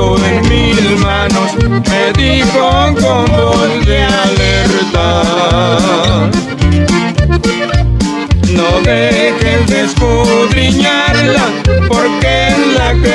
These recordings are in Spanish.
puso en mis manos, me dijo con voz de alerta. No dejes de escudriñarla, porque es la que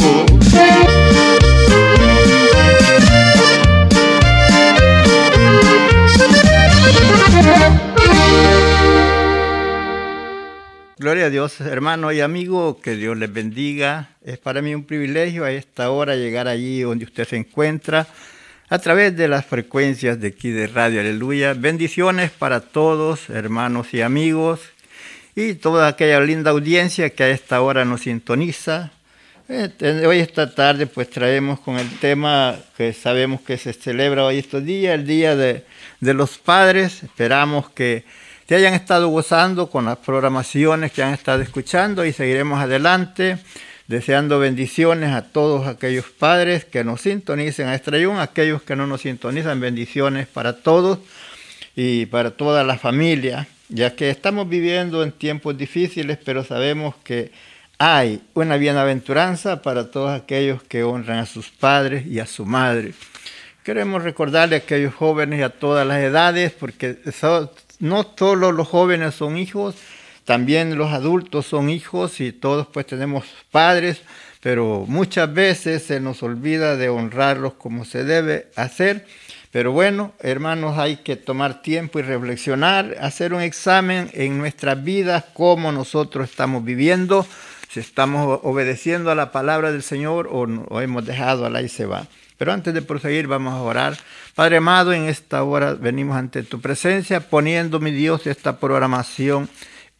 Gloria a Dios, hermano y amigo, que Dios les bendiga. Es para mí un privilegio a esta hora llegar allí donde usted se encuentra a través de las frecuencias de aquí de Radio Aleluya. Bendiciones para todos, hermanos y amigos, y toda aquella linda audiencia que a esta hora nos sintoniza. Eh, Hoy esta tarde pues traemos con el tema que sabemos que se celebra hoy estos días, el Día de, de los Padres. Esperamos que te hayan estado gozando con las programaciones que han estado escuchando y seguiremos adelante deseando bendiciones a todos aquellos padres que nos sintonicen a Estrellón, aquellos que no nos sintonizan, bendiciones para todos y para toda la familia, ya que estamos viviendo en tiempos difíciles, pero sabemos que hay una bienaventuranza para todos aquellos que honran a sus padres y a su madre. Queremos recordarle a aquellos jóvenes y a todas las edades, porque no solo los jóvenes son hijos, también los adultos son hijos y todos pues tenemos padres, pero muchas veces se nos olvida de honrarlos como se debe hacer. Pero bueno, hermanos, hay que tomar tiempo y reflexionar, hacer un examen en nuestras vidas, cómo nosotros estamos viviendo, si estamos obedeciendo a la palabra del Señor o, o hemos dejado a la y se va. Pero antes de proseguir, vamos a orar. Padre amado, en esta hora venimos ante tu presencia, poniendo, mi Dios, esta programación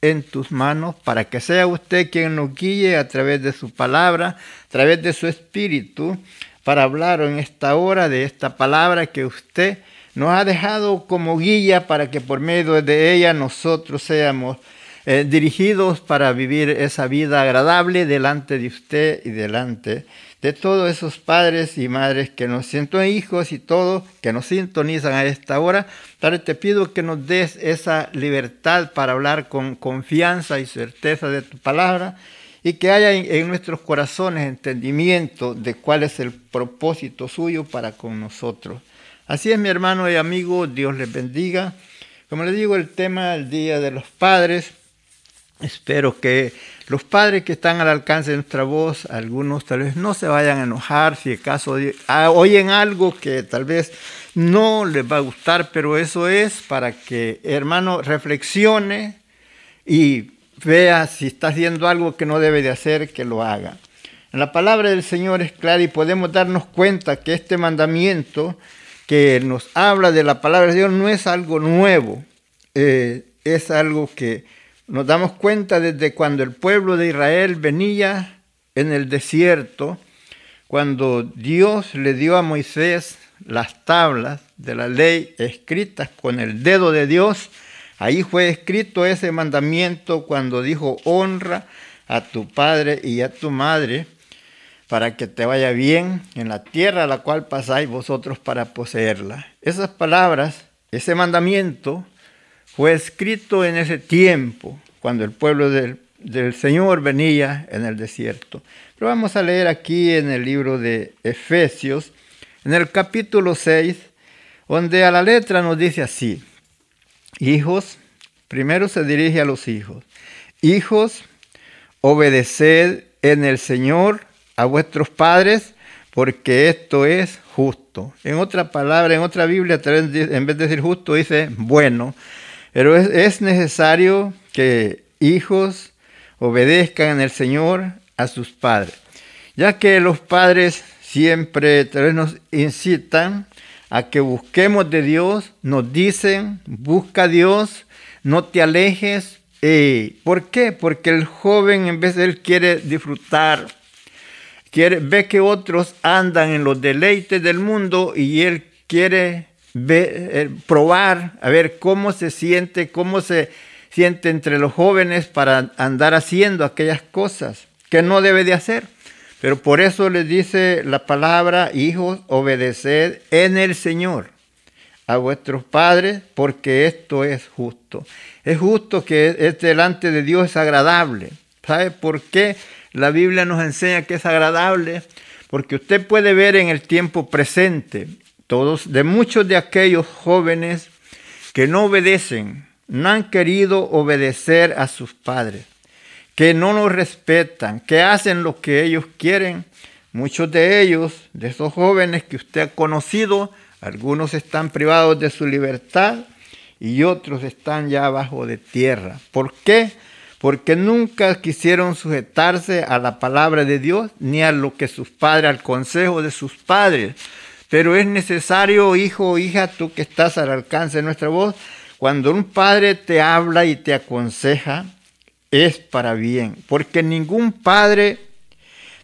en tus manos, para que sea usted quien nos guíe a través de su palabra, a través de su espíritu, para hablar en esta hora de esta palabra que usted nos ha dejado como guía para que por medio de ella nosotros seamos eh, dirigidos para vivir esa vida agradable delante de usted y delante de todos esos padres y madres que nos sienten hijos y todos que nos sintonizan a esta hora. Padre, te pido que nos des esa libertad para hablar con confianza y certeza de tu palabra y que haya en nuestros corazones entendimiento de cuál es el propósito suyo para con nosotros. Así es, mi hermano y amigo, Dios les bendiga. Como les digo, el tema del Día de los Padres, espero que los padres que están al alcance de nuestra voz, algunos tal vez no se vayan a enojar si acaso oyen algo que tal vez no les va a gustar, pero eso es para que hermano reflexione y vea si está haciendo algo que no debe de hacer, que lo haga. La palabra del Señor es clara y podemos darnos cuenta que este mandamiento que nos habla de la palabra de Dios no es algo nuevo, eh, es algo que nos damos cuenta desde cuando el pueblo de Israel venía en el desierto, cuando Dios le dio a Moisés las tablas de la ley escritas con el dedo de Dios, ahí fue escrito ese mandamiento cuando dijo honra a tu padre y a tu madre para que te vaya bien en la tierra a la cual pasáis vosotros para poseerla. Esas palabras, ese mandamiento, fue escrito en ese tiempo, cuando el pueblo del, Señor venía en el desierto. Pero vamos a leer aquí en el libro de Efesios, en el capítulo 6, donde a la letra nos dice así, hijos, primero se dirige a los hijos, hijos, obedeced en el Señor a vuestros padres, porque esto es justo. En otra palabra, en otra Biblia, en vez de decir justo, dice bueno. Pero es, necesario que hijos obedezcan el Señor a sus padres, ya que los padres siempre nos incitan a que busquemos de Dios, nos dicen, busca a Dios, no te alejes. ¿Por qué? Porque el joven en vez de él quiere disfrutar, quiere, ve que otros andan en los deleites del mundo y él quiere eh, probar, a ver cómo se siente, cómo se siente entre los jóvenes para andar haciendo aquellas cosas que no debe de hacer. Pero por eso les dice la palabra, hijos, obedeced en el Señor a vuestros padres, porque esto es justo. Es justo que es delante de Dios es agradable. ¿Sabe por qué la Biblia nos enseña que es agradable? Porque usted puede ver en el tiempo presente todos, de muchos de aquellos jóvenes que no obedecen, no han querido obedecer a sus padres, que no nos respetan, que hacen lo que ellos quieren. Muchos de ellos, de esos jóvenes que usted ha conocido, algunos están privados de su libertad y otros están ya abajo de tierra. ¿Por qué? Porque nunca quisieron sujetarse a la palabra de Dios ni a lo que sus padres, al consejo de sus padres. Pero es necesario, hijo o hija, tú que estás al alcance de nuestra voz, cuando un padre te habla y te aconseja, es para bien. Porque ningún padre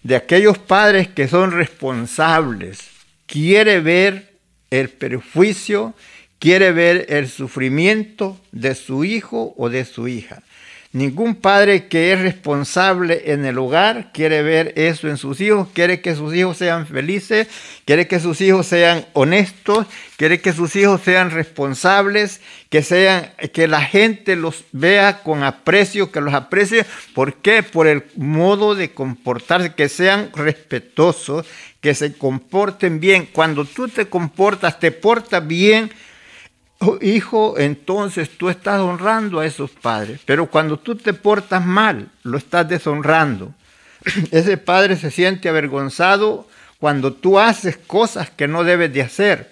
de aquellos padres que son responsables quiere ver el perjuicio, quiere ver el sufrimiento de su hijo o de su hija. Ningún padre que es responsable en el hogar quiere ver eso en sus hijos, quiere que sus hijos sean felices, quiere que sus hijos sean honestos, quiere que sus hijos sean responsables, que sean que la gente los vea con aprecio, que los aprecie, ¿por qué? Por el modo de comportarse, que sean respetuosos, que se comporten bien. Cuando tú te comportas, te portas bien, hijo, entonces tú estás honrando a esos padres, pero cuando tú te portas mal, lo estás deshonrando. Ese padre se siente avergonzado cuando tú haces cosas que no debes de hacer,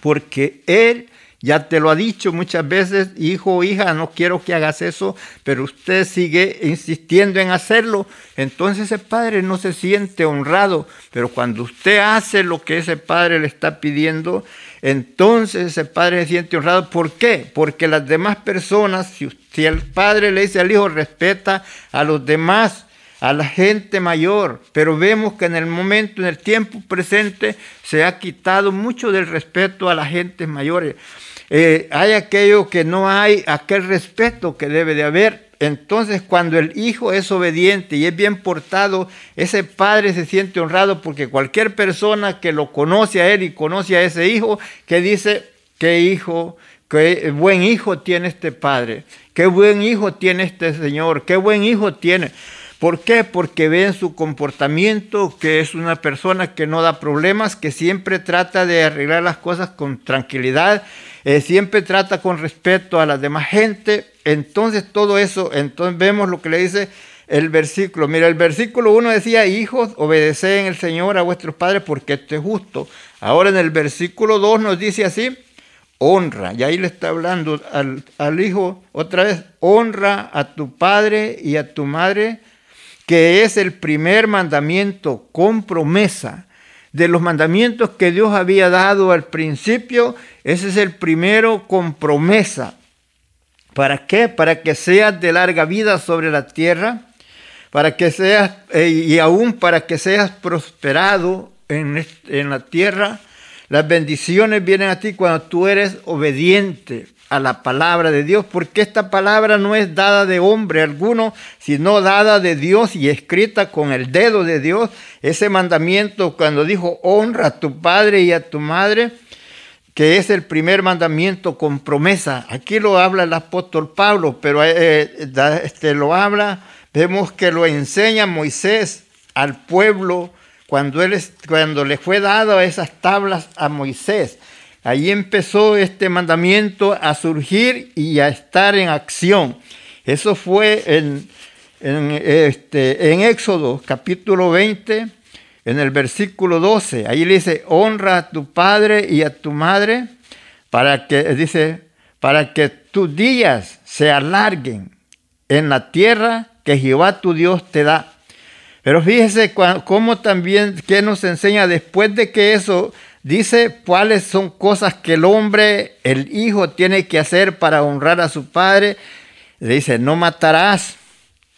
porque él ya te lo ha dicho muchas veces, hijo o hija, no quiero que hagas eso, pero usted sigue insistiendo en hacerlo. Entonces ese padre no se siente honrado, pero cuando usted hace lo que ese padre le está pidiendo, entonces ese padre se siente honrado. ¿Por qué? Porque las demás personas, si, el padre le dice al hijo, respeta a los demás, a la gente mayor, pero vemos que en el momento, en el tiempo presente, se ha quitado mucho del respeto a las gentes mayores. Eh, hay aquello que no hay, aquel respeto que debe de haber entonces, cuando el hijo es obediente y es bien portado, ese padre se siente honrado porque cualquier persona que lo conoce a él y conoce a ese hijo, que dice, qué hijo, qué buen hijo tiene este padre, qué buen hijo tiene este señor, qué buen hijo tiene. ¿Por qué? Porque ve en su comportamiento que es una persona que no da problemas, que siempre trata de arreglar las cosas con tranquilidad, eh, siempre trata con respeto a la demás gente. Entonces todo eso, entonces vemos lo que le dice el versículo. Mira, el versículo 1 decía, hijos, obedeced en el Señor a vuestros padres porque esto es justo. Ahora en el versículo 2 nos dice así, honra. Y ahí le está hablando al hijo otra vez, honra a tu padre y a tu madre que es el primer mandamiento con promesa, de los mandamientos que Dios había dado al principio, ese es el primero con promesa. ¿Para qué? Para que seas de larga vida sobre la tierra, para que seas, eh, y aún para que seas prosperado en, en la tierra. Las bendiciones vienen a ti cuando tú eres obediente a la palabra de Dios, porque esta palabra no es dada de hombre alguno, sino dada de Dios y escrita con el dedo de Dios. Ese mandamiento cuando dijo, honra a tu padre y a tu madre, que es el primer mandamiento con promesa. Aquí lo habla el apóstol Pablo, pero eh, este, lo habla, vemos que lo enseña Moisés al pueblo cuando, él, cuando le fue dado esas tablas a Moisés. Ahí empezó este mandamiento a surgir y a estar en acción. Eso fue en, en, este, en Éxodo capítulo 20, en el versículo 12. Ahí le dice, honra a tu padre y a tu madre para que, dice, para que tus días se alarguen en la tierra que Jehová tu Dios te da. Pero fíjese cómo también, que nos enseña después de que eso Dice cuáles son cosas que el hombre, el hijo, tiene que hacer para honrar a su padre. Le dice, no matarás.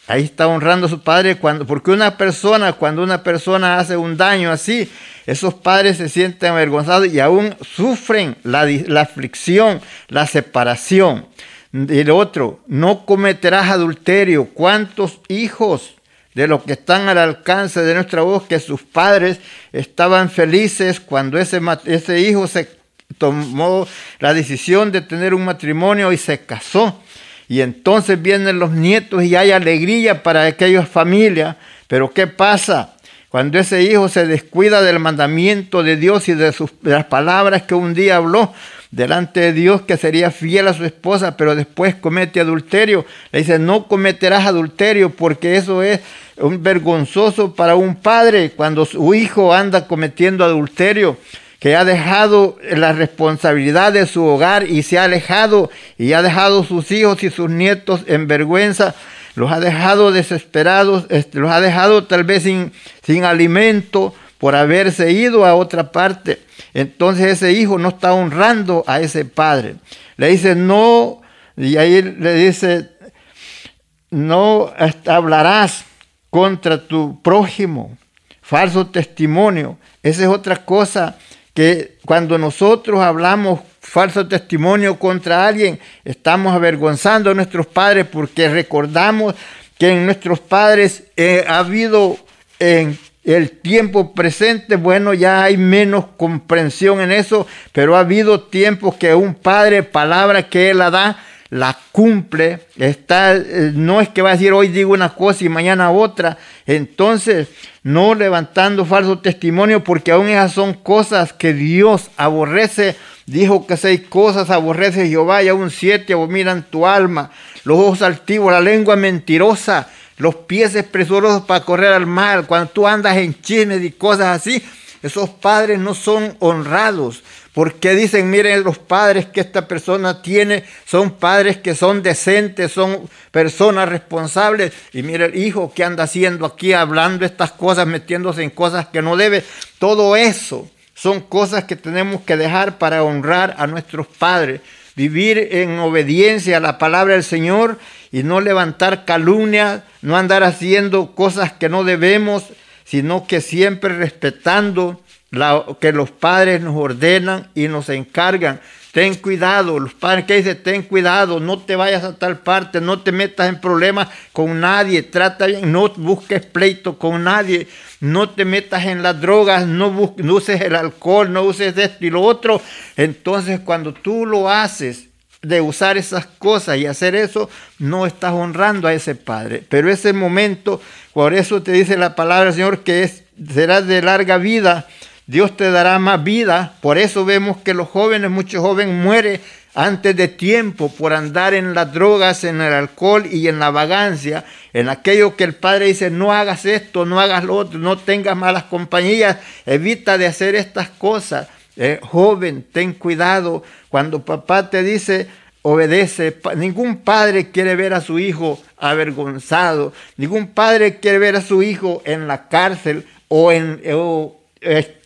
Ahí está honrando a su padre cuando, porque una persona, cuando una persona hace un daño así, esos padres se sienten avergonzados y aún sufren la, la aflicción, la separación. El otro, no cometerás adulterio. ¿Cuántos hijos de los que están al alcance de nuestra voz, que sus padres estaban felices cuando ese, ese hijo se tomó la decisión de tener un matrimonio y se casó. Y entonces vienen los nietos y hay alegría para aquellas familias. Pero ¿qué pasa? Cuando ese hijo se descuida del mandamiento de Dios y de, sus, de las palabras que un día habló, delante de Dios que sería fiel a su esposa, pero después comete adulterio. Le dice, no cometerás adulterio porque eso es un vergonzoso para un padre cuando su hijo anda cometiendo adulterio, que ha dejado la responsabilidad de su hogar y se ha alejado y ha dejado sus hijos y sus nietos en vergüenza, los ha dejado desesperados, los ha dejado tal vez sin, sin alimento por haberse ido a otra parte. Entonces ese hijo no está honrando a ese padre. Le dice, no, y ahí le dice, no hablarás contra tu prójimo, falso testimonio. Esa es otra cosa que cuando nosotros hablamos falso testimonio contra alguien, estamos avergonzando a nuestros padres porque recordamos que en nuestros padres eh, ha habido en el tiempo presente, bueno, ya hay menos comprensión en eso, pero ha habido tiempos que un padre, palabra que él la da, la cumple, está, eh, no es que va a decir hoy digo una cosa y mañana otra, entonces no levantando falso testimonio porque aún esas son cosas que Dios aborrece, dijo que seis cosas aborrece Jehová y aún siete abominan tu alma, los ojos altivos, la lengua mentirosa, los pies presurosos para correr al mal, cuando tú andas en chismes y cosas así, esos padres no son honrados, porque dicen, miren los padres que esta persona tiene, son padres que son decentes, son personas responsables. Y mire el hijo que anda haciendo aquí, hablando estas cosas, metiéndose en cosas que no debe. Todo eso son cosas que tenemos que dejar para honrar a nuestros padres. Vivir en obediencia a la palabra del Señor y no levantar calumnia, no andar haciendo cosas que no debemos, sino que siempre respetando que los padres nos ordenan y nos encargan. Ten cuidado, los padres que dicen, ten cuidado, no te vayas a tal parte, no te metas en problemas con nadie, trata bien, no busques pleito con nadie, no te metas en las drogas, no, uses el alcohol, no uses esto y lo otro. Entonces cuando tú lo haces de usar esas cosas y hacer eso, no estás honrando a ese padre. Pero ese momento, por eso te dice la palabra del Señor que es, será de larga vida Dios te dará más vida. Por eso vemos que los jóvenes, muchos jóvenes mueren antes de tiempo por andar en las drogas, en el alcohol y en la vagancia, en aquello que el Padre dice, no hagas esto, no hagas lo otro, no tengas malas compañías, evita de hacer estas cosas. Eh, joven, ten cuidado. Cuando papá te dice, obedece. Ningún padre quiere ver a su hijo avergonzado. Ningún padre quiere ver a su hijo en la cárcel o en,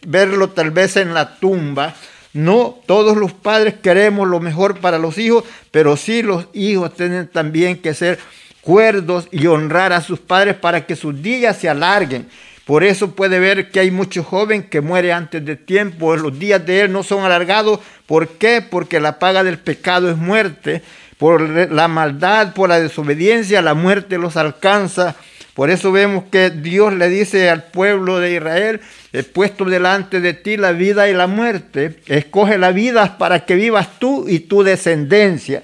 verlo tal vez en la tumba. No, todos los padres queremos lo mejor para los hijos, pero sí los hijos tienen también que ser cuerdos y honrar a sus padres para que sus días se alarguen. Por eso puede ver que hay muchos jóvenes que mueren antes de tiempo, los días de él no son alargados. ¿Por qué? Porque la paga del pecado es muerte. Por la maldad, por la desobediencia, la muerte los alcanza. Por eso vemos que Dios le dice al pueblo de Israel, he puesto delante de ti la vida y la muerte, escoge la vida para que vivas tú y tu descendencia.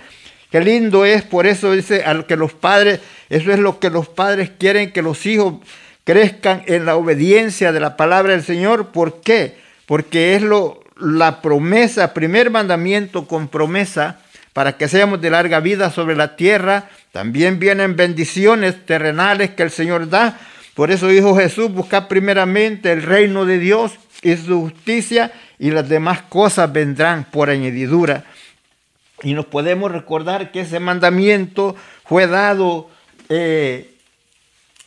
Qué lindo es, por eso dice al que los padres, eso es lo que los padres quieren que los hijos crezcan en la obediencia de la palabra del Señor. ¿Por qué? Porque es lo, la promesa, primer mandamiento con promesa para que seamos de larga vida sobre la tierra. También vienen bendiciones terrenales que el Señor da. Por eso dijo Jesús, buscar primeramente el reino de Dios y su justicia y las demás cosas vendrán por añadidura. Y nos podemos recordar que ese mandamiento fue dado eh,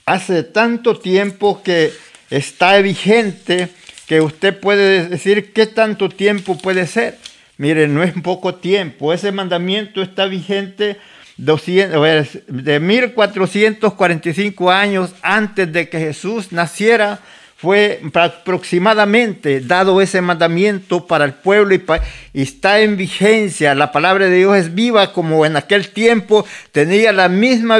hace tanto tiempo que está vigente que usted puede decir qué tanto tiempo puede ser. Mire, no es poco tiempo. Ese mandamiento está vigente 200, de 1445 años antes de que Jesús naciera. Fue aproximadamente dado ese mandamiento para el pueblo y, y está en vigencia. La palabra de Dios es viva como en aquel tiempo tenía la misma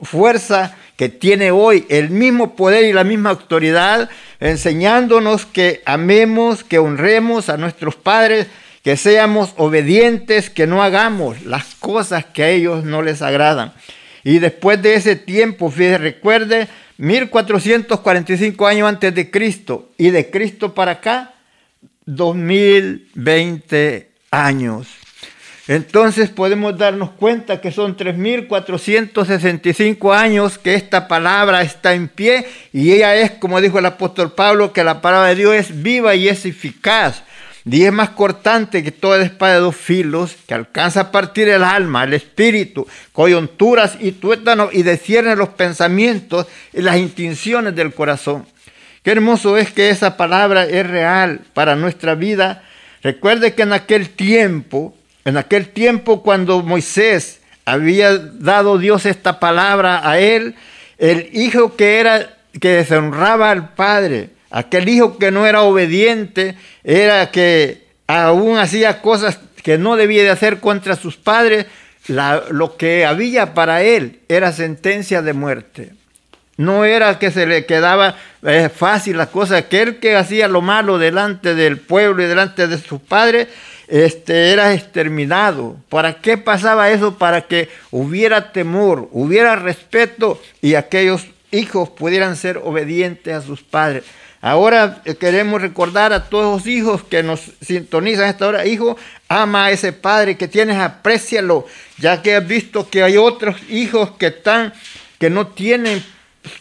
fuerza que tiene hoy el mismo poder y la misma autoridad, enseñándonos que amemos, que honremos a nuestros padres, que seamos obedientes, que no hagamos las cosas que a ellos no les agradan. Y después de ese tiempo, fíjese, recuerde, 1445 años antes de Cristo y de Cristo para acá, 2020 años. Entonces podemos darnos cuenta que son 3.465 años que esta palabra está en pie y ella es, como dijo el apóstol Pablo, que la palabra de Dios es viva y es eficaz. Es más cortante que toda espada de dos filos que alcanza a partir el alma, el espíritu, coyunturas y tuétanos y descierne los pensamientos y las intenciones del corazón. Qué hermoso es que esa palabra es real para nuestra vida. Recuerde que en aquel tiempo en aquel tiempo cuando Moisés había dado Dios esta palabra a él, el hijo que era que deshonraba al padre, aquel hijo que no era obediente, era que aún hacía cosas que no debía de hacer contra sus padres, lo que había para él era sentencia de muerte. No era que se le quedaba eh, fácil la cosa, aquel que hacía lo malo delante del pueblo y delante de sus padres, este, era exterminado. ¿Para qué pasaba eso? Para que hubiera temor, hubiera respeto y aquellos hijos pudieran ser obedientes a sus padres. Ahora queremos recordar a todos los hijos que nos sintonizan esta hora. Hijo, ama a ese padre que tienes, aprécialo, ya que has visto que hay otros hijos que están, que no tienen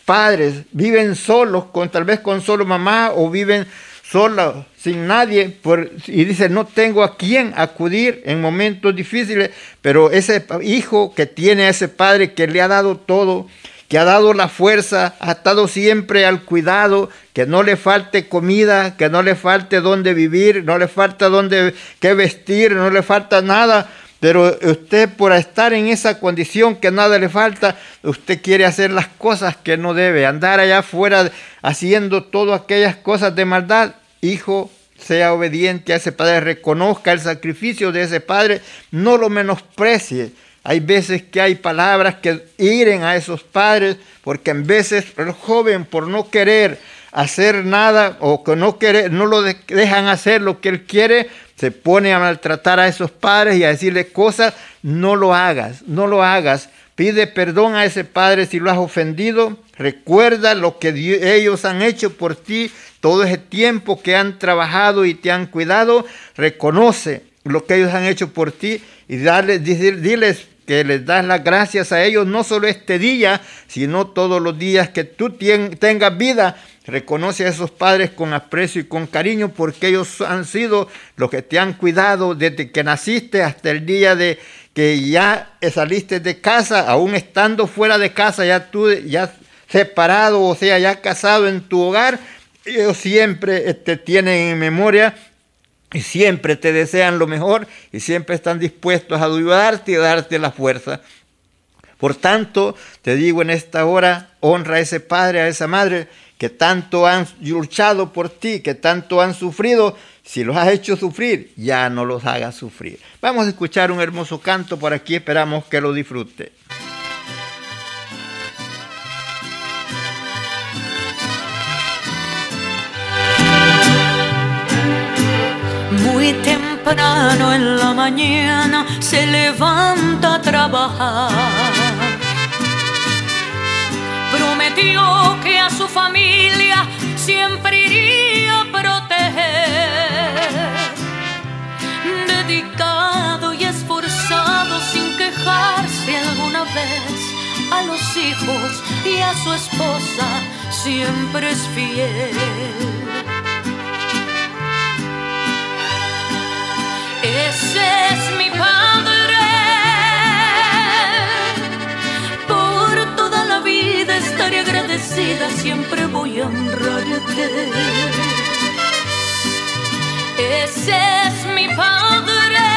padres, viven solos, con, tal vez con solo mamá o viven sola, sin nadie, por, y dice, no tengo a quién acudir en momentos difíciles, pero ese hijo que tiene ese padre que le ha dado todo, que ha dado la fuerza, ha estado siempre al cuidado, que no le falte comida, que no le falte dónde vivir, no le falta dónde qué vestir, no le falta nada, pero usted por estar en esa condición que nada le falta, usted quiere hacer las cosas que no debe, andar allá afuera haciendo todas aquellas cosas de maldad. Hijo sea obediente a ese padre, reconozca el sacrificio de ese padre, no lo menosprecie. Hay veces que hay palabras que hieren a esos padres, porque en veces el joven por no querer hacer nada o que no, querer, no lo dejan hacer lo que él quiere, se pone a maltratar a esos padres y a decirle cosas, no lo hagas, no lo hagas. Pide perdón a ese padre si lo has ofendido. Recuerda lo que ellos han hecho por ti todo ese tiempo que han trabajado y te han cuidado, reconoce lo que ellos han hecho por ti y diles que les das las gracias a ellos, no solo este día, sino todos los días que tú tengas vida. Reconoce a esos padres con aprecio y con cariño porque ellos han sido los que te han cuidado desde que naciste hasta el día de que ya saliste de casa, aún estando fuera de casa, ya tú ya separado, o sea, ya casado en tu hogar, ellos siempre te tienen en memoria y siempre te desean lo mejor y siempre están dispuestos a ayudarte y darte la fuerza. Por tanto, te digo en esta hora, honra a ese padre, a esa madre que tanto han luchado por ti, que tanto han sufrido. Si los has hecho sufrir, ya no los hagas sufrir. Vamos a escuchar un hermoso canto por aquí, esperamos que lo disfrute. Muy temprano en la mañana se levanta a trabajar. Prometió que a su familia siempre iría a proteger. Dedicado y esforzado sin quejarse alguna vez a los hijos y a su esposa siempre es fiel. Siempre voy a honrarte. Ese es mi padre.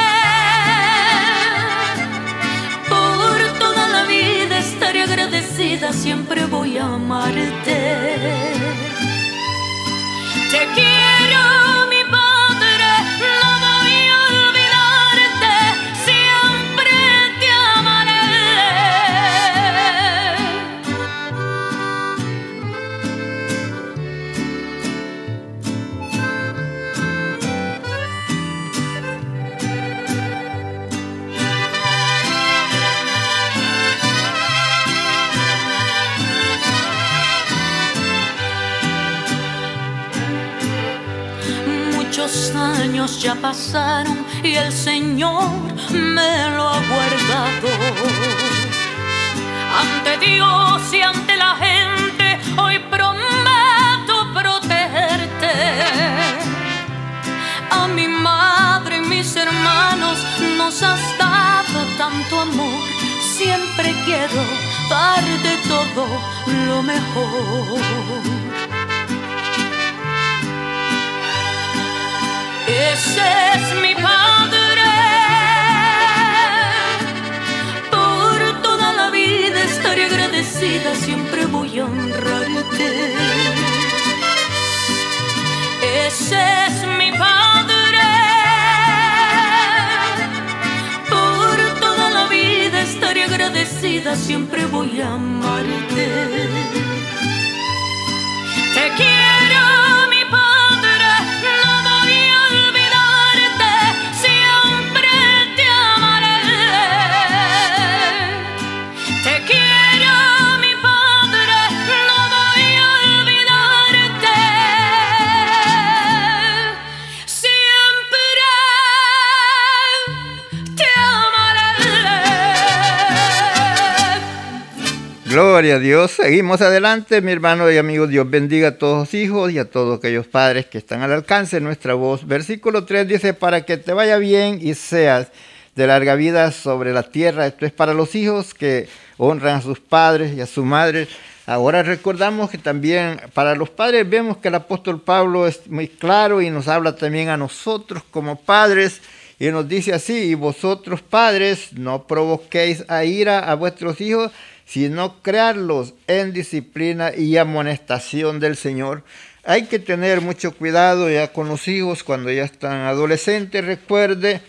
Por toda la vida estaré agradecida, siempre voy a amarte. Te quiero, ya pasaron y el Señor me lo ha guardado. Ante Dios y ante la gente, hoy prometo protegerte. A mi madre y mis hermanos nos has dado tanto amor. Siempre quiero darte todo lo mejor. Siempre voy a honrarte. Ese es mi padre. Por toda la vida estaré agradecida, siempre voy a amarte. Te quiero, Gloria a Dios. Seguimos adelante, mi hermano y amigo. Dios bendiga a todos los hijos y a todos aquellos padres que están al alcance de nuestra voz. Versículo 3 dice, para que te vaya bien y seas de larga vida sobre la tierra. Esto es para los hijos que honran a sus padres y a su madre. Ahora recordamos que también para los padres vemos que el apóstol Pablo es muy claro y nos habla también a nosotros como padres. Y nos dice así, y vosotros padres no provoquéis a ira a vuestros hijos, sino crearlos en disciplina y amonestación del Señor. Hay que tener mucho cuidado ya con los hijos cuando ya están adolescentes. Recuerde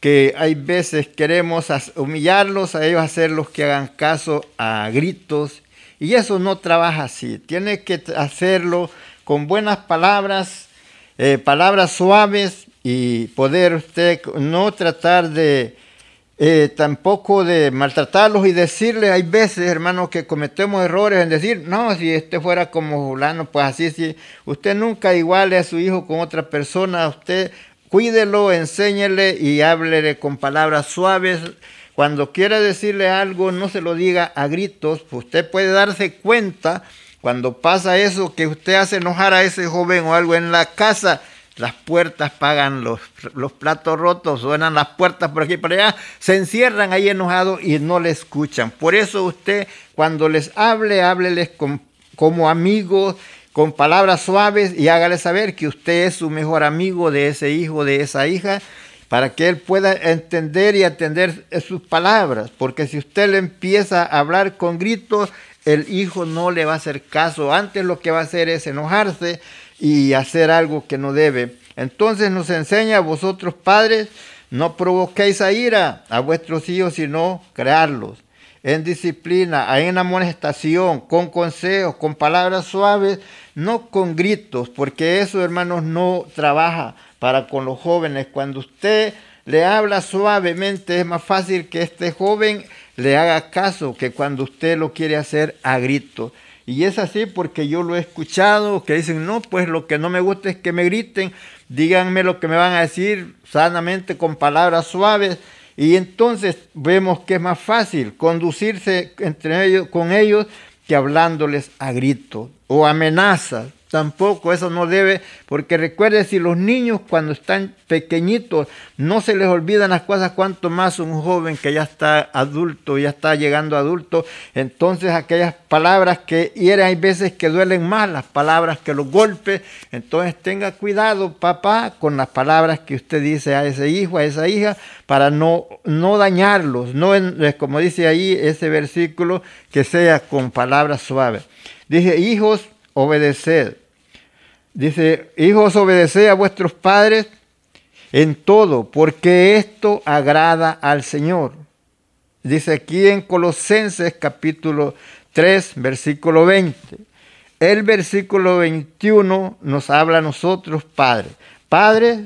que hay veces queremos humillarlos a ellos, hacerlos que hagan caso a gritos. Y eso no trabaja así. Tiene que hacerlo con buenas palabras, eh, palabras suaves y poder usted no tratar de eh, tampoco de maltratarlos y decirles, hay veces, hermanos, que cometemos errores en decir, no, si este fuera como fulano, pues así, sí. Usted nunca iguale a su hijo con otra persona, usted cuídelo, enséñele y háblele con palabras suaves. Cuando quiera decirle algo, no se lo diga a gritos, usted puede darse cuenta cuando pasa eso que usted hace enojar a ese joven o algo en la casa, las puertas pagan los, los platos rotos, suenan las puertas por aquí y por allá, se encierran ahí enojados y no le escuchan. Por eso usted cuando les hable, hábleles como amigos, con palabras suaves y hágale saber que usted es su mejor amigo de ese hijo, de esa hija, para que él pueda entender y atender sus palabras. Porque si usted le empieza a hablar con gritos, el hijo no le va a hacer caso. Antes lo que va a hacer es enojarse y hacer algo que no debe. Entonces nos enseña a vosotros padres, no provoquéis a ira a vuestros hijos, sino crearlos en disciplina, en amonestación, con consejos, con palabras suaves, no con gritos, porque eso, hermanos, no trabaja para con los jóvenes. Cuando usted le habla suavemente, es más fácil que este joven le haga caso que cuando usted lo quiere hacer a gritos. Y es así porque yo lo he escuchado, que dicen, no, pues lo que no me gusta es que me griten, díganme lo que me van a decir sanamente con palabras suaves y entonces vemos que es más fácil conducirse entre ellos, con ellos que hablándoles a gritos o amenazas Tampoco eso no debe, porque recuerde si los niños cuando están pequeñitos no se les olvidan las cosas, cuanto más un joven que ya está adulto, ya está llegando adulto, entonces aquellas palabras que hieren, hay veces que duelen más, las palabras que los golpes, entonces tenga cuidado papá con las palabras que usted dice a ese hijo, a esa hija, para no, no dañarlos, no como dice ahí ese versículo, que sea con palabras suaves. Dice, hijos, obedeced. Dice, hijos, obedeced a vuestros padres en todo, porque esto agrada al Señor. Dice aquí en Colosenses capítulo 3, versículo 20. El versículo 21 nos habla a nosotros, padres. Padres,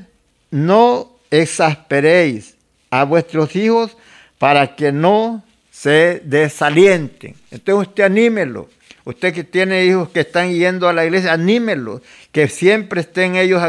no exasperéis a vuestros hijos para que no se desalienten. Entonces usted anímelo Usted que tiene hijos que están yendo a la iglesia, anímelos, que siempre estén ellos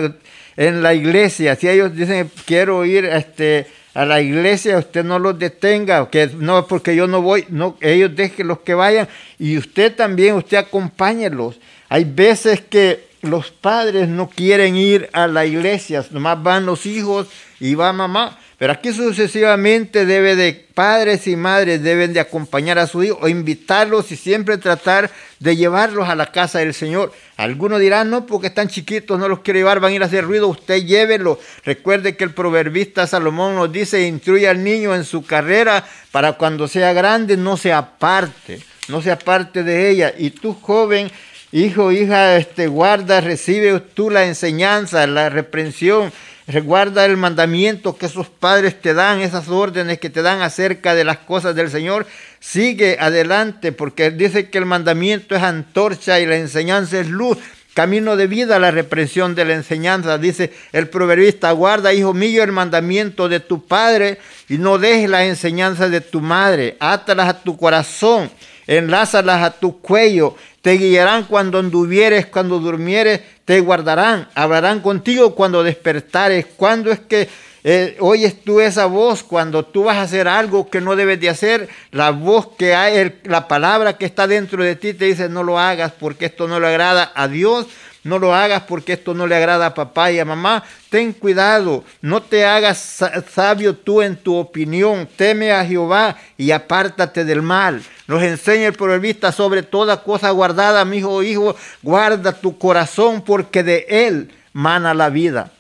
en la iglesia. Si ellos dicen, quiero ir este, a la iglesia, usted no los detenga, que no porque yo no voy, no, ellos los que vayan y usted también, usted acompáñelos. Hay veces que los padres no quieren ir a la iglesia, nomás van los hijos y va mamá. Pero aquí sucesivamente debe de padres y madres deben de acompañar a su hijo o invitarlos y siempre tratar de llevarlos a la casa del Señor. Algunos dirán, no, porque están chiquitos, no los quiere llevar, van a ir a hacer ruido, usted llévelo. Recuerde que el proverbista Salomón nos dice, instruye al niño en su carrera para cuando sea grande no se aparte, no se aparte de ella. Y tú joven, hijo, hija, este, guarda, recibe tú la enseñanza, la reprensión Reguarda el mandamiento que sus padres te dan, esas órdenes que te dan acerca de las cosas del Señor. Sigue adelante porque dice que el mandamiento es antorcha y la enseñanza es luz. Camino de vida, la represión de la enseñanza. Dice el proverbista, guarda, hijo mío, el mandamiento de tu padre y no dejes la enseñanza de tu madre. Átalas a tu corazón, enlázalas a tu cuello te guiarán cuando anduvieres, cuando durmieres, te guardarán. Hablarán contigo cuando despertares. Cuando es que eh, oyes tú esa voz cuando tú vas a hacer algo que no debes de hacer, la voz que hay, la palabra que está dentro de ti te dice no lo hagas porque esto no le agrada a Dios, no lo hagas porque esto no le agrada a papá y a mamá. Ten cuidado, no te hagas sabio tú en tu opinión. Teme a Jehová y apártate del mal. Nos enseña el proverbista sobre toda cosa guardada, mi hijo, hijo, guarda tu corazón porque de él mana la vida.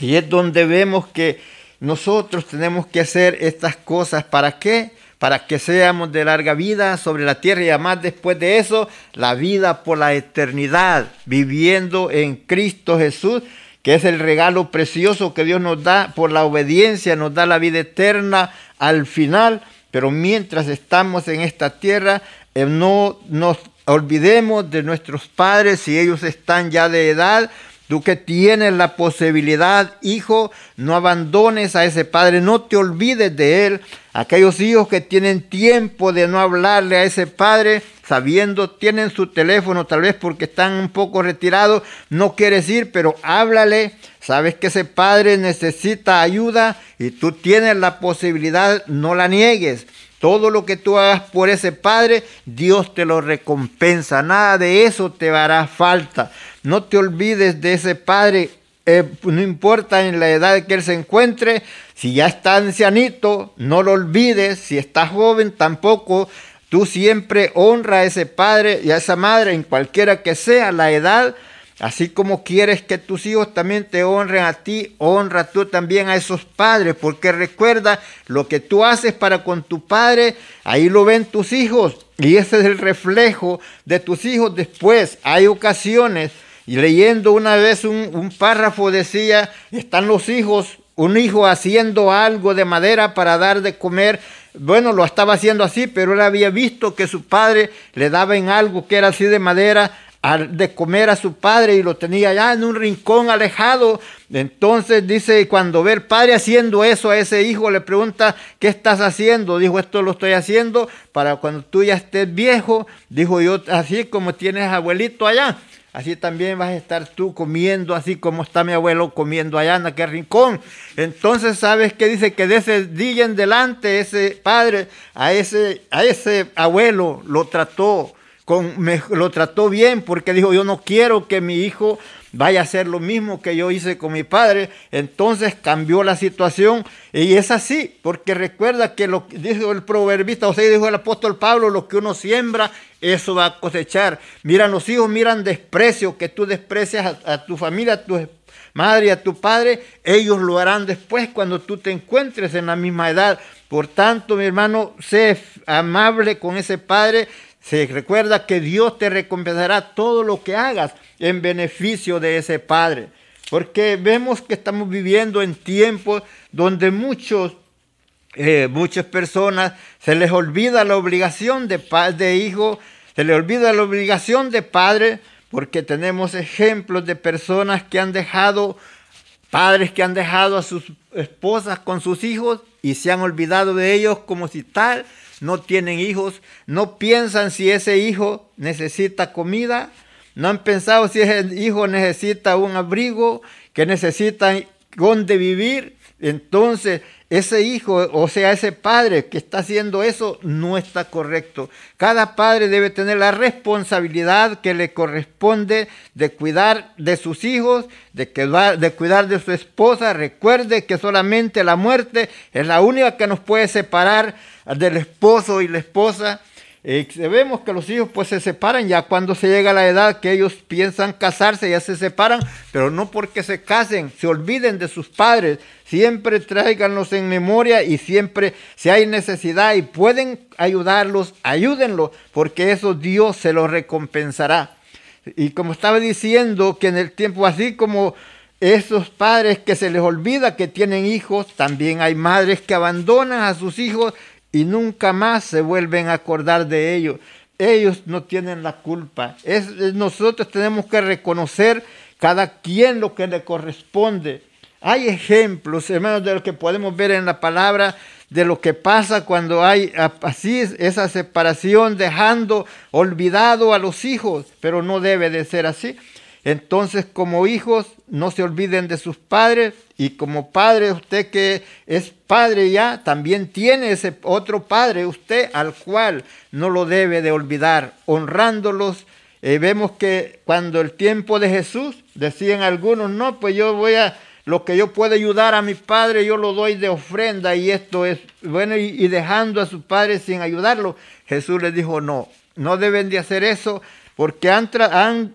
Y es donde vemos que nosotros tenemos que hacer estas cosas. ¿Para qué? Para que seamos de larga vida sobre la tierra y además después de eso, la vida por la eternidad, viviendo en Cristo Jesús, que es el regalo precioso que Dios nos da por la obediencia, nos da la vida eterna al final, pero mientras estamos en esta tierra, eh, no nos olvidemos de nuestros padres si ellos están ya de edad, Tú que tienes la posibilidad, hijo, no abandones a ese padre, no te olvides de él. Aquellos hijos que tienen tiempo de no hablarle a ese padre, sabiendo, tienen su teléfono tal vez porque están un poco retirados, no quieres ir, pero háblale. Sabes que ese padre necesita ayuda y tú tienes la posibilidad, no la niegues. Todo lo que tú hagas por ese padre, Dios te lo recompensa. Nada de eso te hará falta. No te olvides de ese padre, eh, no importa en la edad que él se encuentre, si ya está ancianito, no lo olvides, si está joven tampoco, Tú siempre honra a ese padre y a esa madre en cualquiera que sea la edad. Así como quieres que tus hijos también te honren a ti, honra tú también a esos padres, porque recuerda lo que tú haces para con tu padre, ahí lo ven tus hijos y ese es el reflejo de tus hijos después. Hay ocasiones, y leyendo una vez un, un párrafo decía, están los hijos, un hijo haciendo algo de madera para dar de comer bueno, lo estaba haciendo así, pero él había visto que su padre le daba en algo que era así de madera de comer a su padre y lo tenía allá en un rincón alejado. Entonces dice, cuando ve el padre haciendo eso a ese hijo, le pregunta, ¿qué estás haciendo? Dijo, esto lo estoy haciendo para cuando tú ya estés viejo. Dijo, yo así como tienes abuelito allá así también vas a estar tú comiendo, así como está mi abuelo comiendo allá en aquel rincón. Entonces, ¿sabes qué dice? Que de ese día en delante, ese padre, a ese, a ese abuelo lo trató, con, lo trató bien, porque dijo, yo no quiero que mi hijo vaya a hacer lo mismo que yo hice con mi padre. Entonces cambió la situación y es así, porque recuerda que lo dijo el proverbista, o sea, dijo el apóstol Pablo, lo que uno siembra, eso va a cosechar. Miran los hijos, miran desprecio, que tú desprecias a, tu familia, a tu madre a tu padre, ellos lo harán después cuando tú te encuentres en la misma edad. Por tanto, mi hermano, sé amable con ese padre. Se recuerda que Dios te recompensará todo lo que hagas en beneficio de ese padre. Porque vemos que estamos viviendo en tiempos donde muchos, eh, muchas personas se les olvida la obligación de, de hijo, se les olvida la obligación de padre, porque tenemos ejemplos de personas que han dejado, padres que han dejado a sus esposas con sus hijos y se han olvidado de ellos como si tal no tienen hijos, no piensan si ese hijo necesita comida, no han pensado si ese hijo necesita un abrigo, que necesita dónde vivir. Entonces, ese hijo, o sea, ese padre que está haciendo eso, no está correcto. Cada padre debe tener la responsabilidad que le corresponde de cuidar de sus hijos, de, de cuidar de su esposa. Recuerde que solamente la muerte es la única que nos puede separar del esposo y la esposa. Eh, vemos que los hijos pues se separan. Ya cuando se llega a la edad que ellos piensan casarse, ya se separan, pero no porque se casen, se olviden de sus padres, siempre tráiganlos en memoria y siempre si hay necesidad y pueden ayudarlos, ayúdenlos, porque eso Dios se lo recompensará. Y como estaba diciendo, que en el tiempo así como esos padres que se les olvida que tienen hijos, también hay madres que abandonan a sus hijos y nunca más se vuelven a acordar de ellos. Ellos no tienen la culpa. Es, nosotros tenemos que reconocer cada quien lo que le corresponde. Hay ejemplos, hermanos, de lo que podemos ver en la palabra, de lo que pasa cuando hay así esa separación, dejando olvidado a los hijos, pero no debe de ser así. Entonces, como hijos, no se olviden de sus padres y como padre, usted que es padre ya, también tiene ese otro padre, usted al cual no lo debe de olvidar, honrándolos. Eh, vemos que cuando el tiempo de Jesús, decían algunos, no, pues yo voy a, lo que yo puedo ayudar a mi padre, yo lo doy de ofrenda y esto es, bueno, y, dejando a su padre sin ayudarlo. Jesús les dijo, no, no deben de hacer eso porque han, han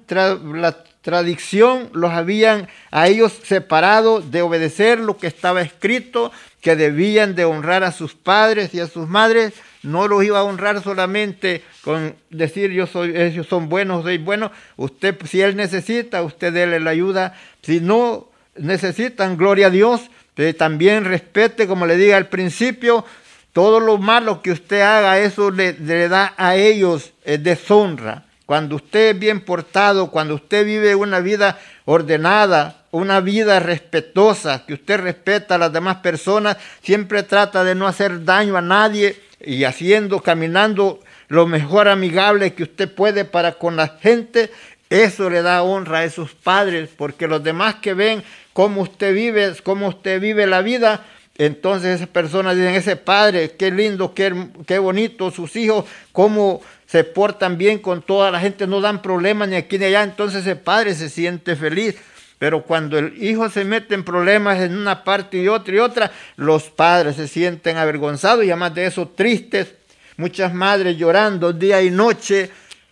la tradición los habían a ellos separado de obedecer lo que estaba escrito, que debían de honrar a sus padres y a sus madres. No los iba a honrar solamente con decir yo soy, ellos son buenos, soy bueno. Usted, si él necesita, usted déle la ayuda. Si no necesitan, gloria a Dios, pero también respete, como le diga al principio, todo lo malo que usted haga, eso le, le da a ellos eh, deshonra. Cuando usted es bien portado, cuando usted vive una vida ordenada, una vida respetuosa, que usted respeta a las demás personas, siempre trata de no hacer daño a nadie y haciendo, caminando lo mejor amigable que usted puede para con la gente, eso le da honra a esos padres, porque los demás que ven cómo usted vive, cómo usted vive la vida, entonces esas personas dicen, ese padre, qué lindo, qué, qué bonito, sus hijos, cómo se portan bien con toda la gente, no dan problemas ni aquí ni allá, entonces el padre se siente feliz. Pero cuando el hijo se mete en problemas en una parte y otra y otra, los padres se sienten avergonzados y además de eso tristes, muchas madres llorando día y noche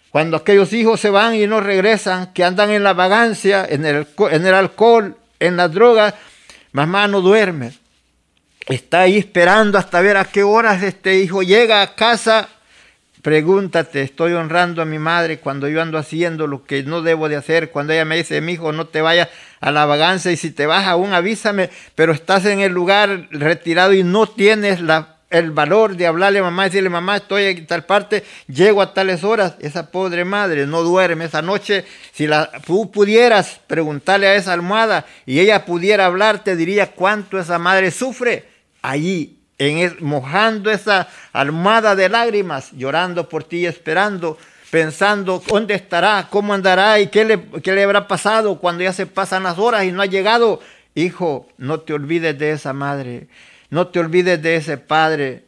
cuando aquellos hijos se van y no regresan, que andan en la vagancia, en el, en el alcohol, en las drogas, mamá no duerme. Está ahí esperando hasta ver a qué horas este hijo llega a casa. Pregúntate, estoy honrando a mi madre cuando yo ando haciendo lo que no debo de hacer. Cuando ella me dice, mi hijo, no te vayas a la vagancia y si te vas aún avísame, pero estás en el lugar retirado y no tienes la el valor de hablarle a mamá, decirle, mamá, estoy en tal parte, llego a tales horas. Esa pobre madre no duerme esa noche. Si la, tú pudieras preguntarle a esa almohada y ella pudiera hablar, te diría cuánto esa madre sufre allí, en mojando esa almohada de lágrimas, llorando por ti, esperando, pensando dónde estará, cómo andará y qué le, qué le habrá pasado cuando ya se pasan las horas y no ha llegado. Hijo, no te olvides de esa madre. No te olvides de ese Padre.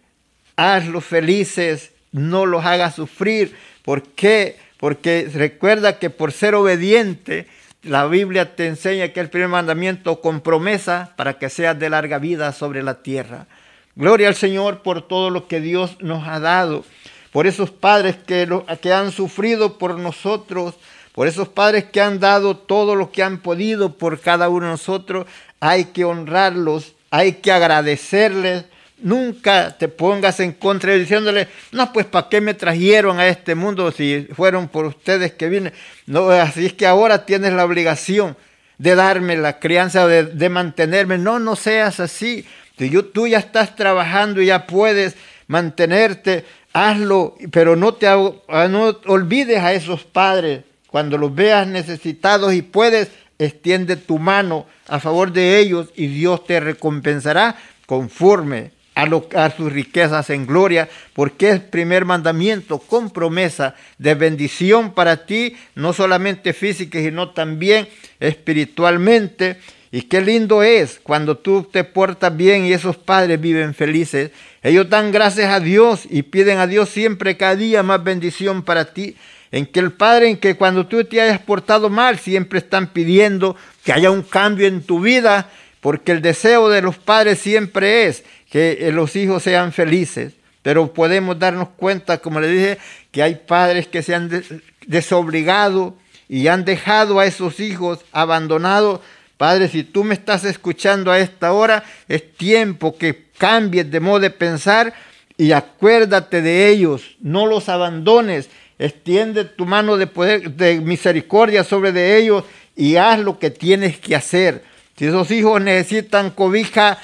Hazlos felices, no los hagas sufrir. ¿Por qué? Porque recuerda que por ser obediente, la Biblia te enseña que el primer mandamiento con promesa para que seas de larga vida sobre la tierra. Gloria al Señor por todo lo que Dios nos ha dado, por esos padres que, que han sufrido por nosotros, por esos padres que han dado todo lo que han podido por cada uno de nosotros. Hay que honrarlos hay que agradecerles. Nunca te pongas en contra diciéndole, no, pues ¿para qué me trajeron a este mundo si fueron por ustedes que vine? No, así es que ahora tienes la obligación de darme la crianza, de, de mantenerme. No, no seas así. Tú ya estás trabajando y ya puedes mantenerte, hazlo, pero no te no olvides a esos padres cuando los veas necesitados y puedes extiende tu mano a favor de ellos y Dios te recompensará conforme a, lo, a, sus riquezas en gloria, porque es primer mandamiento con promesa de bendición para ti, no solamente física, sino también espiritualmente. Y qué lindo es cuando tú te portas bien y esos padres viven felices. Ellos dan gracias a Dios y piden a Dios siempre cada día más bendición para ti en que el Padre, en que cuando tú te hayas portado mal, siempre están pidiendo que haya un cambio en tu vida, porque el deseo de los padres siempre es que los hijos sean felices. Pero podemos darnos cuenta, como le dije, que hay padres que se han desobligado y han dejado a esos hijos abandonados. Padre, si tú me estás escuchando a esta hora, es tiempo que cambies de modo de pensar y acuérdate de ellos, no los abandones. Extiende tu mano de, poder, de misericordia sobre de ellos y haz lo que tienes que hacer. Si esos hijos necesitan cobija,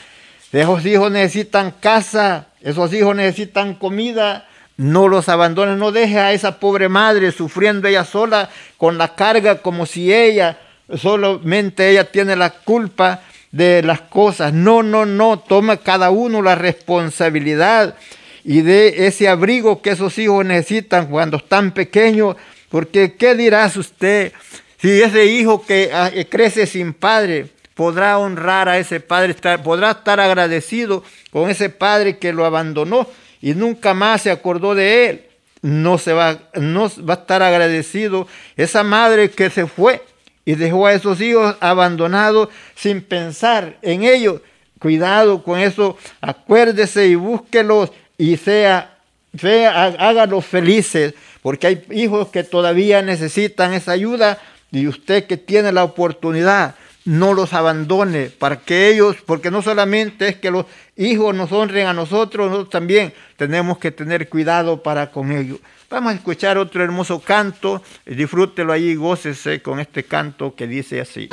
esos hijos necesitan casa, esos hijos necesitan comida, no los abandones, no dejes a esa pobre madre sufriendo ella sola con la carga como si ella, solamente ella tiene la culpa de las cosas. No, no, no, toma cada uno la responsabilidad y de ese abrigo que esos hijos necesitan cuando están pequeños, porque ¿qué dirás usted si ese hijo que ah, crece sin padre podrá honrar a ese padre, podrá estar agradecido con ese padre que lo abandonó y nunca más se acordó de él? No se va, no va a estar agradecido esa madre que se fue y dejó a esos hijos abandonados sin pensar en ellos. Cuidado con eso, acuérdese y búsquelos y sea, sea, hágalos felices, porque hay hijos que todavía necesitan esa ayuda y usted que tiene la oportunidad, no los abandone para que ellos, porque no solamente es que los hijos nos honren a nosotros, nosotros también tenemos que tener cuidado para con ellos. Vamos a escuchar otro hermoso canto, disfrútelo ahí, gócese con este canto que dice así.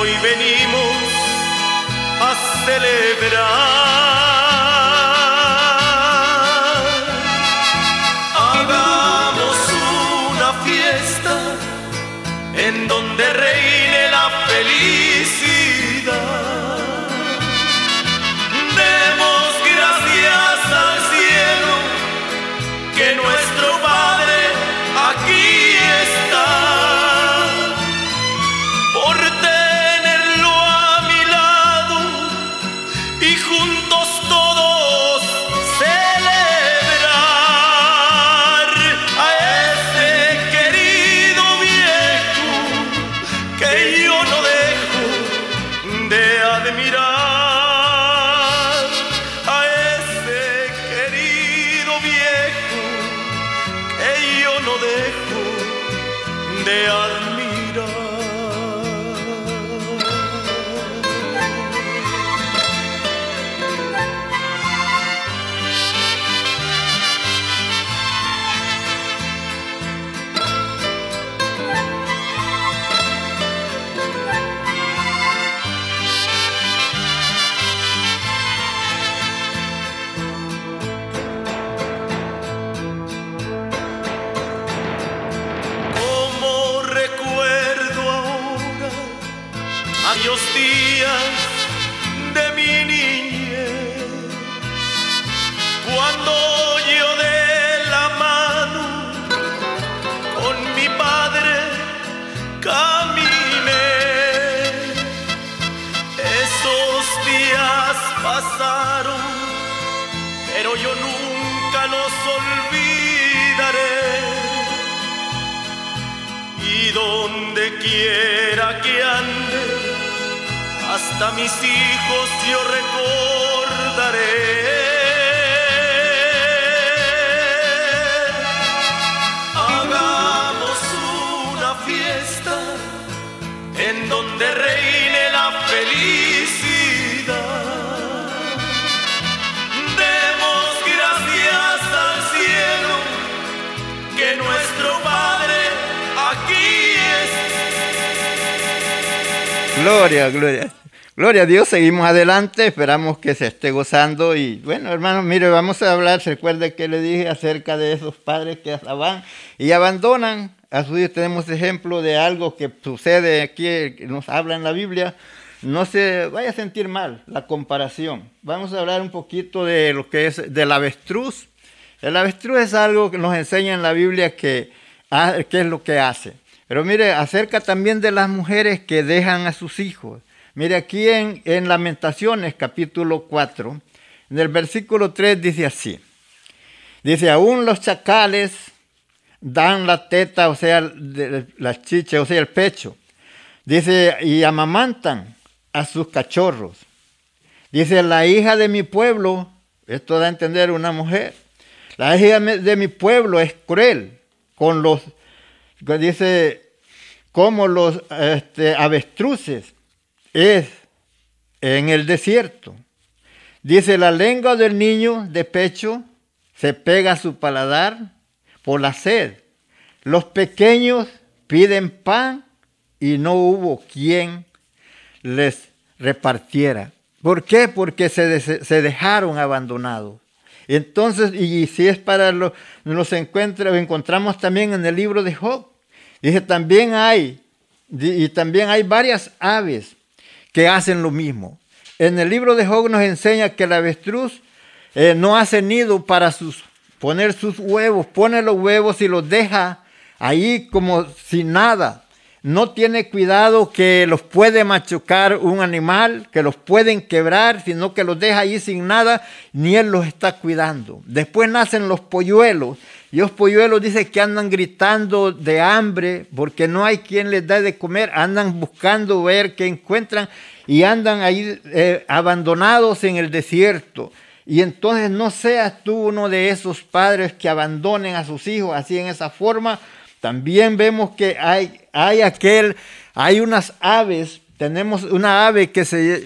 Hoy venimos a celebrar. Quiera que ande, hasta mis hijos yo recordaré. Hagamos una fiesta en donde reine Gloria, gloria. Gloria a Dios, seguimos adelante, esperamos que se esté gozando y bueno, hermanos, mire, vamos a hablar, recuerde que le dije acerca de esos padres que van y abandonan a sus hijos. Tenemos ejemplo de algo que sucede aquí, que nos habla en la Biblia. No se vaya a sentir mal la comparación. Vamos a hablar un poquito de lo que es del avestruz. El avestruz es algo que nos enseña en la Biblia que, ah, qué es lo que hace. Pero mire, acerca también de las mujeres que dejan a sus hijos. Mire, aquí en, en Lamentaciones capítulo 4, en el versículo 3 dice así. Dice, aún los chacales dan la teta, o sea, la chicha, o sea, el pecho. Dice, y amamantan a sus cachorros. Dice, la hija de mi pueblo, esto da a entender una mujer, la hija de mi pueblo es cruel con los dice, como los este, avestruces es en el desierto. Dice, la lengua del niño de pecho se pega a su paladar por la sed. Los pequeños piden pan y no hubo quien les repartiera. ¿Por qué? Porque se, se dejaron abandonados. Entonces, y si es para los, nos encuentra, encontramos también en el libro de Job. Dice, también hay, y también hay varias aves que hacen lo mismo. En el libro de Job nos enseña que el avestruz eh, no hace nido para sus, poner sus huevos, pone los huevos y los deja ahí como sin nada no tiene cuidado que los puede machucar un animal, que los pueden quebrar, sino que los deja ahí sin nada, ni él los está cuidando. Después nacen los polluelos, y los polluelos dicen que andan gritando de hambre porque no hay quien les dé de comer, andan buscando ver qué encuentran y andan ahí eh, abandonados en el desierto. Y entonces no seas tú uno de esos padres que abandonen a sus hijos así en esa forma, también vemos que hay, hay aquel, hay unas aves, tenemos una ave que se,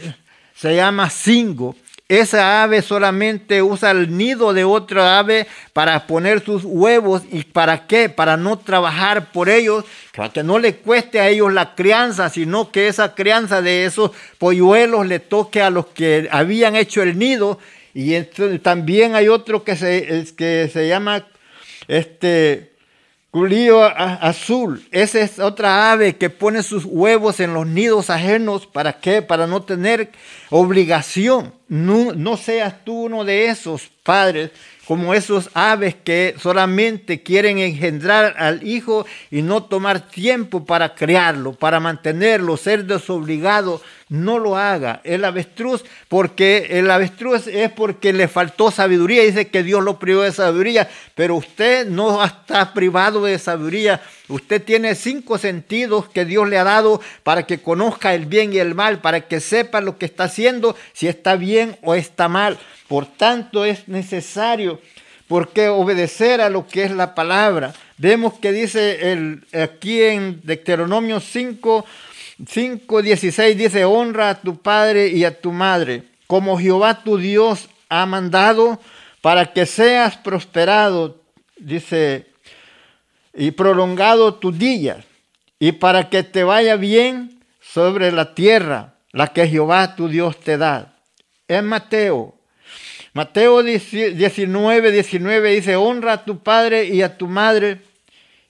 se llama cingo. esa ave solamente usa el nido de otra ave para poner sus huevos. ¿Y para qué? Para no trabajar por ellos, para que no le cueste a ellos la crianza, sino que esa crianza de esos polluelos le toque a los que habían hecho el nido. Y también hay otro que se, que se llama este, Culío azul, esa es otra ave que pone sus huevos en los nidos ajenos. ¿Para qué? Para no tener obligación. No, seas tú uno de esos padres como esos aves que solamente quieren engendrar al hijo y no tomar tiempo para criarlo, para mantenerlo, ser desobligado, no lo haga. El avestruz, porque el avestruz es porque le faltó sabiduría, dice que Dios lo privó de sabiduría, pero usted no está privado de sabiduría. Usted tiene cinco sentidos que Dios le ha dado para que conozca el bien y el mal, para que sepa lo que está haciendo, si está bien o está mal. Por tanto, es necesario porque obedecer a lo que es la palabra. Vemos que dice el, aquí en Deuteronomio 5, 5, 16, dice, honra a tu padre y a tu madre, como Jehová tu Dios ha mandado, para que seas prosperado, dice, y prolongado tus días, y para que te vaya bien sobre la tierra, la que Jehová tu Dios te da. En Mateo Mateo 19, 19 dice, honra a tu padre y a tu madre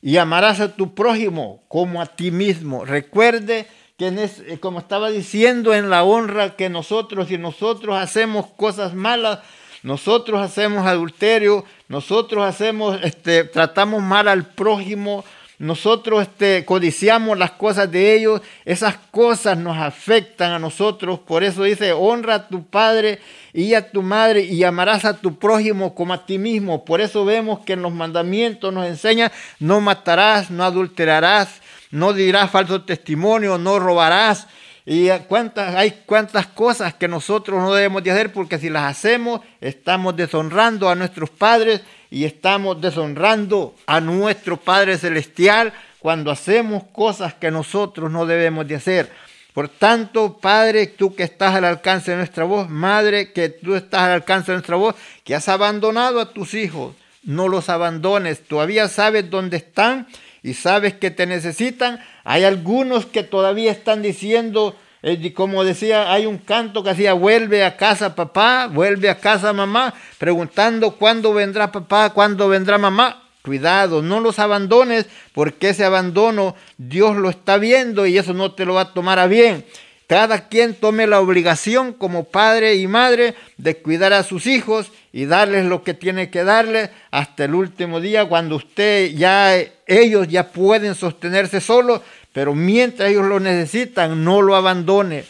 y amarás a tu prójimo como a ti mismo. Recuerde que eh, como estaba diciendo en la honra que nosotros y nosotros hacemos cosas malas, nosotros hacemos adulterio, nosotros hacemos, este, tratamos mal al prójimo, nosotros este, codiciamos las cosas de ellos, esas cosas nos afectan a nosotros. Por eso dice, honra a tu padre y a tu madre y amarás a tu prójimo como a ti mismo. Por eso vemos que en los mandamientos nos enseña, no matarás, no adulterarás, no dirás falso testimonio, no robarás. Y cuántas, hay cuántas cosas que nosotros no debemos de hacer porque si las hacemos estamos deshonrando a nuestros padres y estamos deshonrando a nuestro Padre Celestial cuando hacemos cosas que nosotros no debemos de hacer. Por tanto, Padre, tú que estás al alcance de nuestra voz, Madre, que tú estás al alcance de nuestra voz, que has abandonado a tus hijos, no los abandones. Todavía sabes dónde están y sabes que te necesitan. Hay algunos que todavía están diciendo, eh, como decía, hay un canto que hacía, vuelve a casa papá, vuelve a casa mamá, preguntando cuándo vendrá papá, cuándo vendrá mamá. Cuidado, no los abandones, porque ese abandono Dios lo está viendo y eso no te lo va a tomar a bien. Cada quien tome la obligación como padre y madre de cuidar a sus hijos y darles lo que tiene que darles hasta el último día cuando usted ya ellos ya pueden sostenerse solos pero mientras ellos lo necesitan, no lo abandone.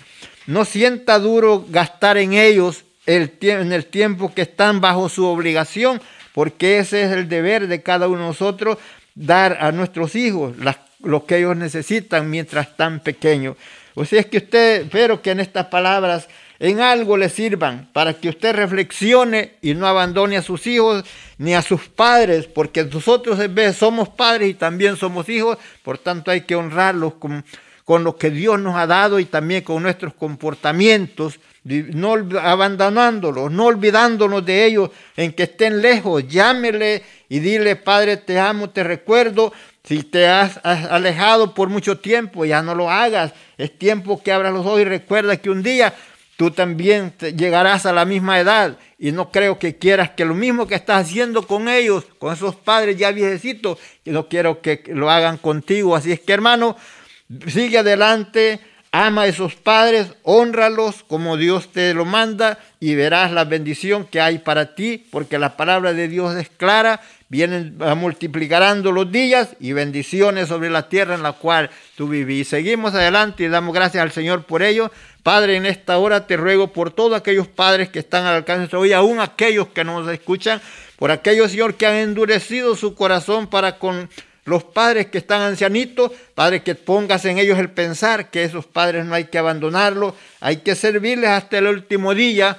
No sienta duro gastar en ellos el en el tiempo que están bajo su obligación, porque ese es el deber de cada uno de nosotros, dar a nuestros hijos lo que ellos necesitan mientras están pequeños. O sea, es que usted, espero que en estas palabras en algo le sirvan para que usted reflexione y no abandone a sus hijos ni a sus padres, porque nosotros en vez somos padres y también somos hijos, por tanto hay que honrarlos con, con lo que Dios nos ha dado y también con nuestros comportamientos, no abandonándolos, no olvidándonos de ellos en que estén lejos, llámele y dile, Padre, te amo, te recuerdo, si te has alejado por mucho tiempo, ya no lo hagas. Es tiempo que abras los ojos y recuerda que un día tú también llegarás a la misma edad y no creo que quieras que lo mismo que estás haciendo con ellos, con esos padres ya viejecitos, no quiero que lo hagan contigo. Así es que hermano, sigue adelante, ama a esos padres, honralos como Dios te lo manda y verás la bendición que hay para ti, porque la palabra de Dios es clara, vienen multiplicando los días y bendiciones sobre la tierra en la cual tú vivís. Seguimos adelante y damos gracias al Señor por ello. Padre, en esta hora te ruego por todos aquellos padres que están al alcance vida, aún aquellos que nos escuchan, por aquellos, Señor, que han endurecido su corazón para con los padres que están ancianitos, Padre, que pongas en ellos el pensar que esos padres no hay que abandonarlos, hay que servirles hasta el último día,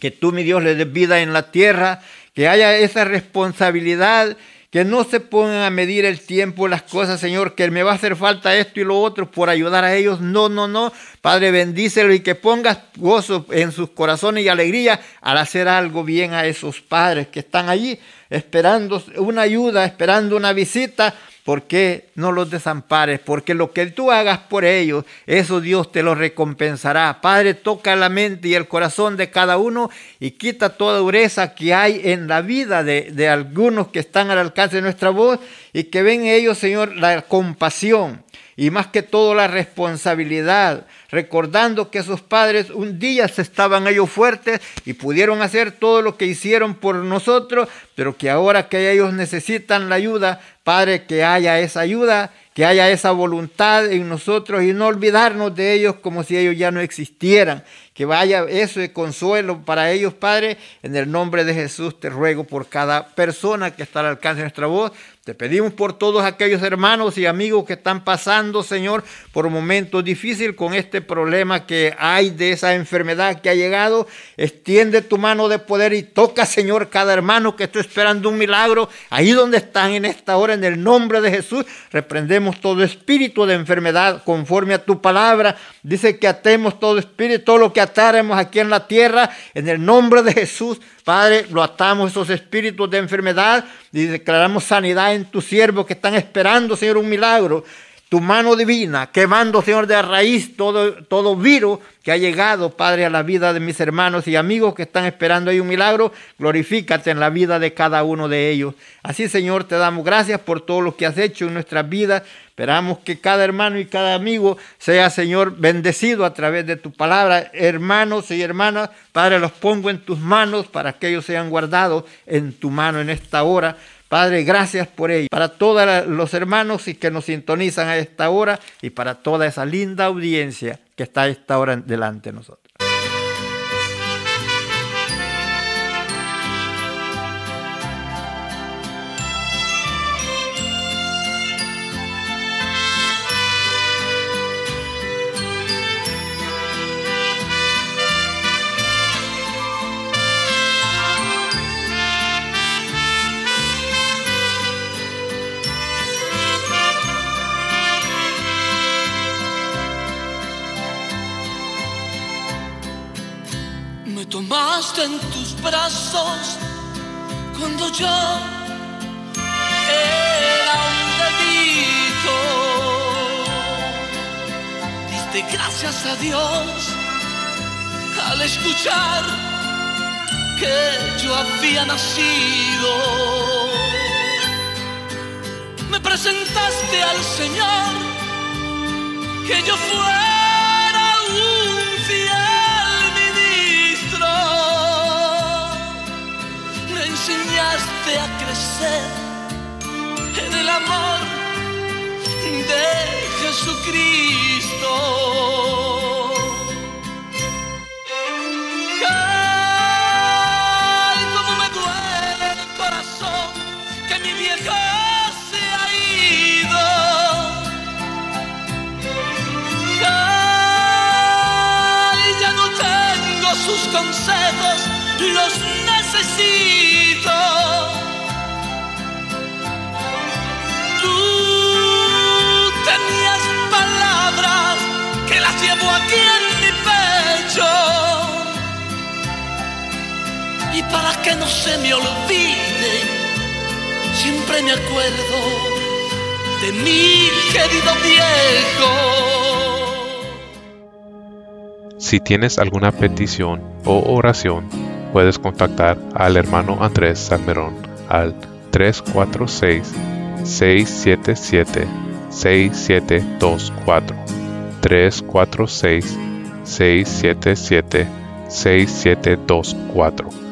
que tú, mi Dios, les des vida en la tierra, que haya esa responsabilidad que no se pongan a medir el tiempo, las cosas, Señor, que me va a hacer falta esto y lo otro por ayudar a ellos. No, no, no. Padre, bendícelo y que pongas gozo en sus corazones y alegría al hacer algo bien a esos padres que están allí esperando una ayuda, esperando una visita ¿Por qué no los desampares? Porque lo que tú hagas por ellos, eso Dios te lo recompensará. Padre, toca la mente y el corazón de cada uno y quita toda dureza que hay en la vida de, de algunos que están al alcance de nuestra voz y que ven ellos, Señor, la compasión y más que todo la responsabilidad, recordando que sus padres un día estaban ellos fuertes y pudieron hacer todo lo que hicieron por nosotros, pero que ahora que ellos necesitan la ayuda, Padre, que haya esa ayuda, que haya esa voluntad en nosotros y no olvidarnos de ellos como si ellos ya no existieran. Que vaya eso de consuelo para ellos, Padre. En el nombre de Jesús te ruego por cada persona que está al alcance de nuestra voz, te pedimos por todos aquellos hermanos y amigos que están pasando, Señor, por momentos difíciles con este problema que hay de esa enfermedad que ha llegado. Extiende tu mano de poder y toca, Señor, cada hermano que está esperando un milagro. Ahí donde están en esta hora, en el nombre de Jesús, reprendemos todo espíritu de enfermedad conforme a tu palabra. Dice que atemos todo espíritu, todo lo que atáremos aquí en la tierra, en el nombre de Jesús. Padre, lo atamos esos espíritus de enfermedad y declaramos sanidad en tus siervos que están esperando, Señor, un milagro. Tu mano divina, quemando, Señor, de raíz todo, todo virus que ha llegado, Padre, a la vida de mis hermanos y amigos que están esperando ahí un milagro. Glorifícate en la vida de cada uno de ellos. Así, Señor, te damos gracias por todo lo que has hecho en nuestras vidas. Esperamos que cada hermano y cada amigo sea, Señor, bendecido a través de tu palabra. Hermanos y hermanas, Padre, los pongo en tus manos para que ellos sean guardados en tu mano en esta hora. Padre, gracias por ello. Para todos los hermanos que nos sintonizan a esta hora y para toda esa linda audiencia que está a esta hora delante de nosotros. En tus brazos cuando yo era un bebito. Diste gracias a Dios al escuchar que yo había nacido. Me presentaste al Señor que yo fuera enseñaste a crecer en el amor de Jesucristo. Ay, cómo me duele el corazón que mi viejo se ha ido. Ay, ya no tengo sus consejos, para que no se me olvide, siempre me acuerdo de mi querido viejo. Si tienes alguna petición o oración, puedes contactar al hermano Andrés Salmerón al 346-677-6724. 346-677-6724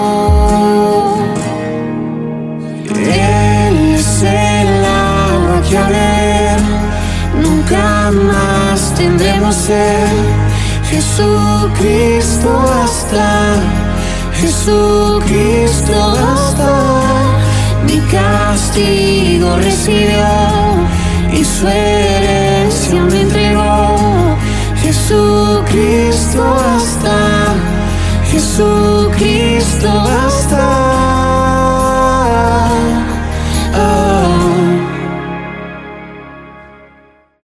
Nunca más tendremos ser. Jesucristo hasta, Jesucristo hasta, mi castigo recibió y su herencia me entregó. Jesucristo hasta Jesús.